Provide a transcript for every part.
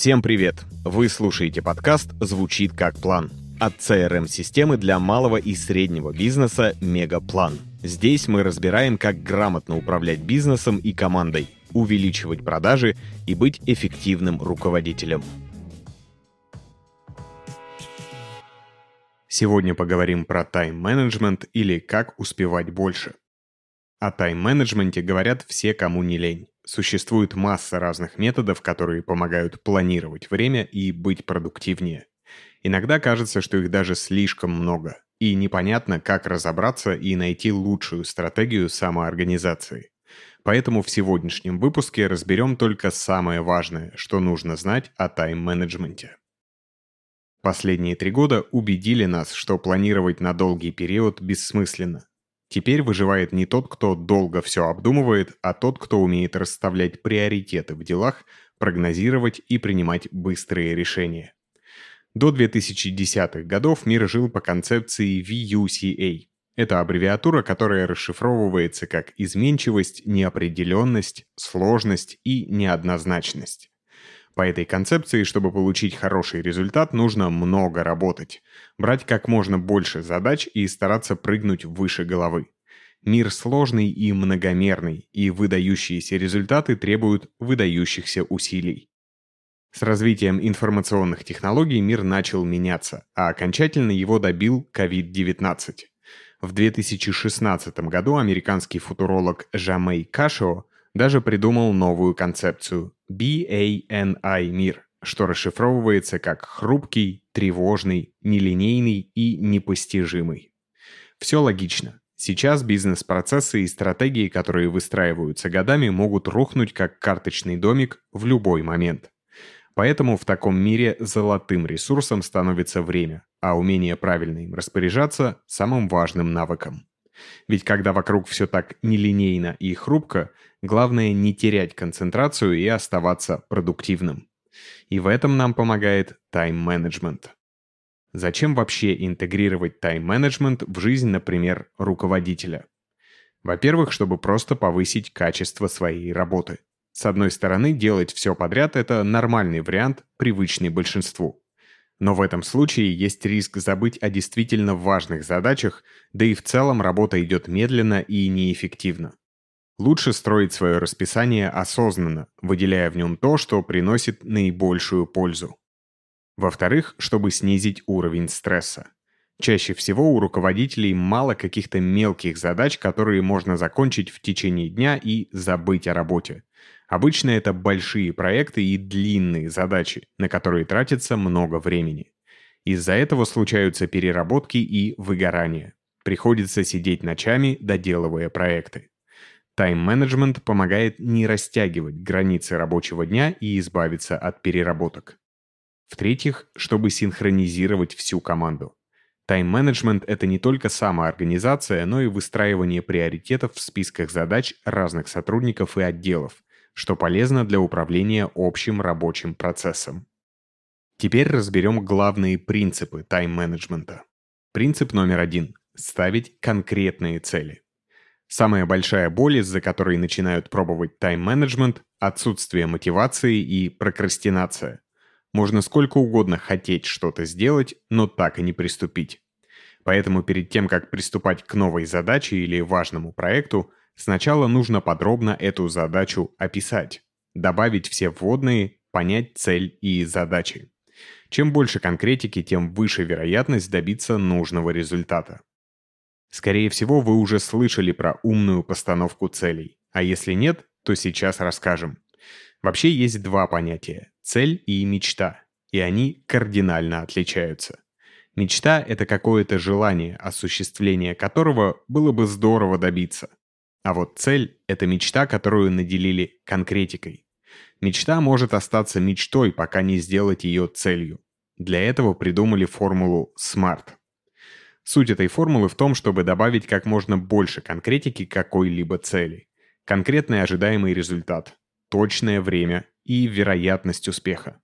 Всем привет! Вы слушаете подкаст «Звучит как план» от CRM-системы для малого и среднего бизнеса «Мегаплан». Здесь мы разбираем, как грамотно управлять бизнесом и командой, увеличивать продажи и быть эффективным руководителем. Сегодня поговорим про тайм-менеджмент или как успевать больше. О тайм-менеджменте говорят все, кому не лень. Существует масса разных методов, которые помогают планировать время и быть продуктивнее. Иногда кажется, что их даже слишком много, и непонятно, как разобраться и найти лучшую стратегию самоорганизации. Поэтому в сегодняшнем выпуске разберем только самое важное, что нужно знать о тайм-менеджменте. Последние три года убедили нас, что планировать на долгий период бессмысленно. Теперь выживает не тот, кто долго все обдумывает, а тот, кто умеет расставлять приоритеты в делах, прогнозировать и принимать быстрые решения. До 2010-х годов мир жил по концепции VUCA. Это аббревиатура, которая расшифровывается как изменчивость, неопределенность, сложность и неоднозначность. По этой концепции, чтобы получить хороший результат, нужно много работать. Брать как можно больше задач и стараться прыгнуть выше головы. Мир сложный и многомерный, и выдающиеся результаты требуют выдающихся усилий. С развитием информационных технологий мир начал меняться, а окончательно его добил COVID-19. В 2016 году американский футуролог Жамей Кашио даже придумал новую концепцию – BANI мир, что расшифровывается как хрупкий, тревожный, нелинейный и непостижимый. Все логично. Сейчас бизнес-процессы и стратегии, которые выстраиваются годами, могут рухнуть как карточный домик в любой момент. Поэтому в таком мире золотым ресурсом становится время, а умение правильно им распоряжаться – самым важным навыком. Ведь когда вокруг все так нелинейно и хрупко, главное не терять концентрацию и оставаться продуктивным. И в этом нам помогает тайм-менеджмент. Зачем вообще интегрировать тайм-менеджмент в жизнь, например, руководителя? Во-первых, чтобы просто повысить качество своей работы. С одной стороны, делать все подряд – это нормальный вариант, привычный большинству. Но в этом случае есть риск забыть о действительно важных задачах, да и в целом работа идет медленно и неэффективно. Лучше строить свое расписание осознанно, выделяя в нем то, что приносит наибольшую пользу. Во-вторых, чтобы снизить уровень стресса. Чаще всего у руководителей мало каких-то мелких задач, которые можно закончить в течение дня и забыть о работе. Обычно это большие проекты и длинные задачи, на которые тратится много времени. Из-за этого случаются переработки и выгорания. Приходится сидеть ночами, доделывая проекты. Тайм-менеджмент помогает не растягивать границы рабочего дня и избавиться от переработок. В-третьих, чтобы синхронизировать всю команду. Тайм-менеджмент — это не только самоорганизация, но и выстраивание приоритетов в списках задач разных сотрудников и отделов, что полезно для управления общим рабочим процессом. Теперь разберем главные принципы тайм-менеджмента. Принцип номер один – ставить конкретные цели. Самая большая боль, из-за которой начинают пробовать тайм-менеджмент – отсутствие мотивации и прокрастинация. Можно сколько угодно хотеть что-то сделать, но так и не приступить. Поэтому перед тем, как приступать к новой задаче или важному проекту, Сначала нужно подробно эту задачу описать, добавить все вводные, понять цель и задачи. Чем больше конкретики, тем выше вероятность добиться нужного результата. Скорее всего, вы уже слышали про умную постановку целей, а если нет, то сейчас расскажем. Вообще есть два понятия – цель и мечта, и они кардинально отличаются. Мечта – это какое-то желание, осуществление которого было бы здорово добиться. А вот цель — это мечта, которую наделили конкретикой. Мечта может остаться мечтой, пока не сделать ее целью. Для этого придумали формулу SMART. Суть этой формулы в том, чтобы добавить как можно больше конкретики какой-либо цели. Конкретный ожидаемый результат, точное время и вероятность успеха.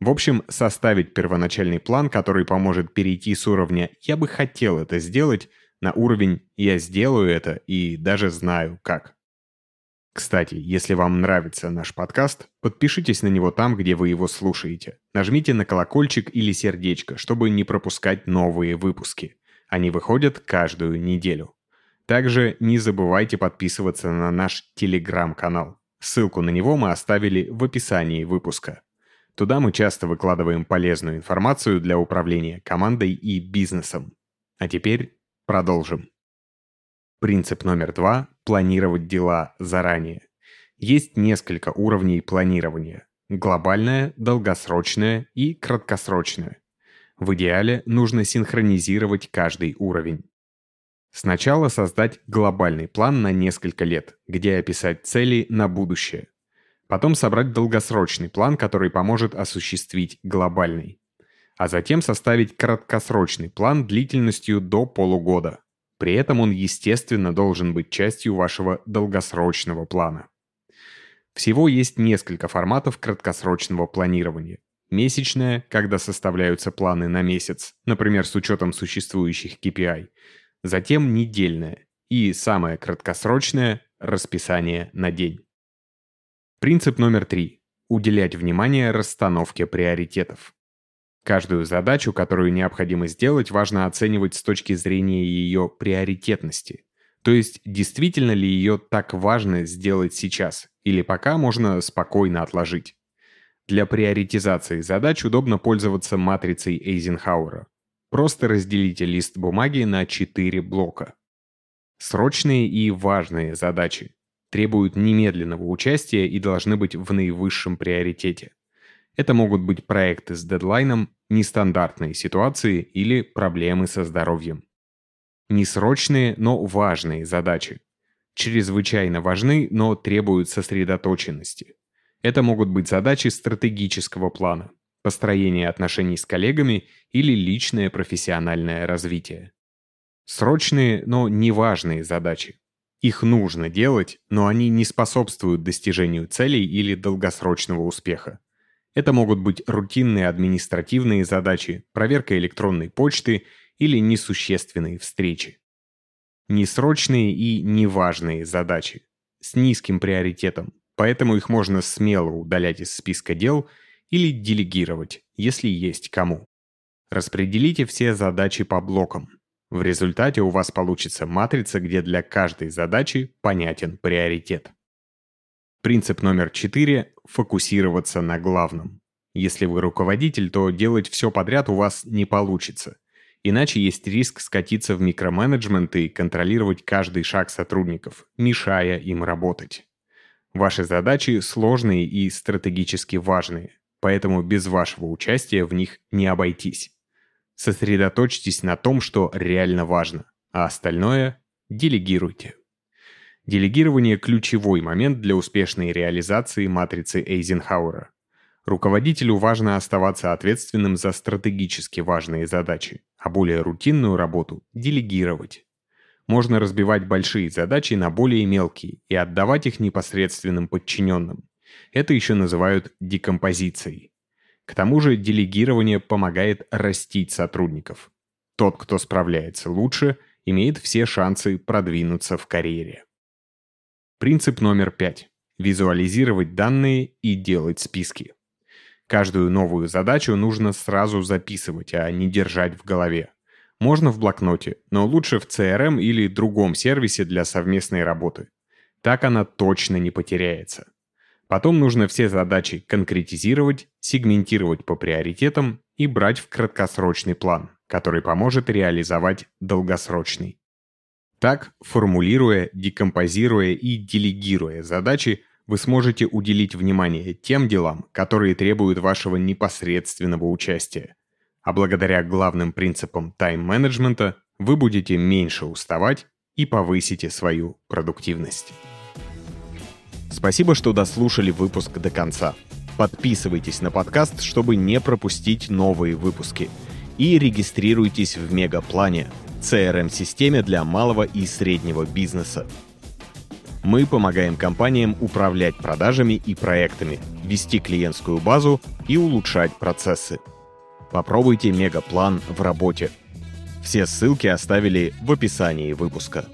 В общем, составить первоначальный план, который поможет перейти с уровня «я бы хотел это сделать» на уровень «я сделаю это и даже знаю как». Кстати, если вам нравится наш подкаст, подпишитесь на него там, где вы его слушаете. Нажмите на колокольчик или сердечко, чтобы не пропускать новые выпуски. Они выходят каждую неделю. Также не забывайте подписываться на наш телеграм-канал. Ссылку на него мы оставили в описании выпуска. Туда мы часто выкладываем полезную информацию для управления командой и бизнесом. А теперь продолжим. Принцип номер два – планировать дела заранее. Есть несколько уровней планирования. Глобальное, долгосрочное и краткосрочное. В идеале нужно синхронизировать каждый уровень. Сначала создать глобальный план на несколько лет, где описать цели на будущее. Потом собрать долгосрочный план, который поможет осуществить глобальный. А затем составить краткосрочный план длительностью до полугода. При этом он, естественно, должен быть частью вашего долгосрочного плана. Всего есть несколько форматов краткосрочного планирования. Месячное, когда составляются планы на месяц, например, с учетом существующих KPI – затем недельное и самое краткосрочное – расписание на день. Принцип номер три. Уделять внимание расстановке приоритетов. Каждую задачу, которую необходимо сделать, важно оценивать с точки зрения ее приоритетности. То есть, действительно ли ее так важно сделать сейчас, или пока можно спокойно отложить. Для приоритизации задач удобно пользоваться матрицей Эйзенхауэра. Просто разделите лист бумаги на 4 блока. Срочные и важные задачи требуют немедленного участия и должны быть в наивысшем приоритете. Это могут быть проекты с дедлайном, нестандартные ситуации или проблемы со здоровьем. Несрочные, но важные задачи. Чрезвычайно важны, но требуют сосредоточенности. Это могут быть задачи стратегического плана, построение отношений с коллегами или личное профессиональное развитие. Срочные, но неважные задачи. Их нужно делать, но они не способствуют достижению целей или долгосрочного успеха. Это могут быть рутинные административные задачи, проверка электронной почты или несущественные встречи. Несрочные и неважные задачи с низким приоритетом, поэтому их можно смело удалять из списка дел – или делегировать, если есть кому. Распределите все задачи по блокам. В результате у вас получится матрица, где для каждой задачи понятен приоритет. Принцип номер 4 – фокусироваться на главном. Если вы руководитель, то делать все подряд у вас не получится. Иначе есть риск скатиться в микроменеджмент и контролировать каждый шаг сотрудников, мешая им работать. Ваши задачи сложные и стратегически важные поэтому без вашего участия в них не обойтись. Сосредоточьтесь на том, что реально важно, а остальное делегируйте. Делегирование – ключевой момент для успешной реализации матрицы Эйзенхауэра. Руководителю важно оставаться ответственным за стратегически важные задачи, а более рутинную работу – делегировать. Можно разбивать большие задачи на более мелкие и отдавать их непосредственным подчиненным. Это еще называют декомпозицией. К тому же делегирование помогает растить сотрудников. Тот, кто справляется лучше, имеет все шансы продвинуться в карьере. Принцип номер пять. Визуализировать данные и делать списки. Каждую новую задачу нужно сразу записывать, а не держать в голове. Можно в блокноте, но лучше в CRM или другом сервисе для совместной работы. Так она точно не потеряется. Потом нужно все задачи конкретизировать, сегментировать по приоритетам и брать в краткосрочный план, который поможет реализовать долгосрочный. Так, формулируя, декомпозируя и делегируя задачи, вы сможете уделить внимание тем делам, которые требуют вашего непосредственного участия. А благодаря главным принципам тайм-менеджмента вы будете меньше уставать и повысите свою продуктивность. Спасибо, что дослушали выпуск до конца. Подписывайтесь на подкаст, чтобы не пропустить новые выпуски. И регистрируйтесь в Мегаплане, CRM-системе для малого и среднего бизнеса. Мы помогаем компаниям управлять продажами и проектами, вести клиентскую базу и улучшать процессы. Попробуйте Мегаплан в работе. Все ссылки оставили в описании выпуска.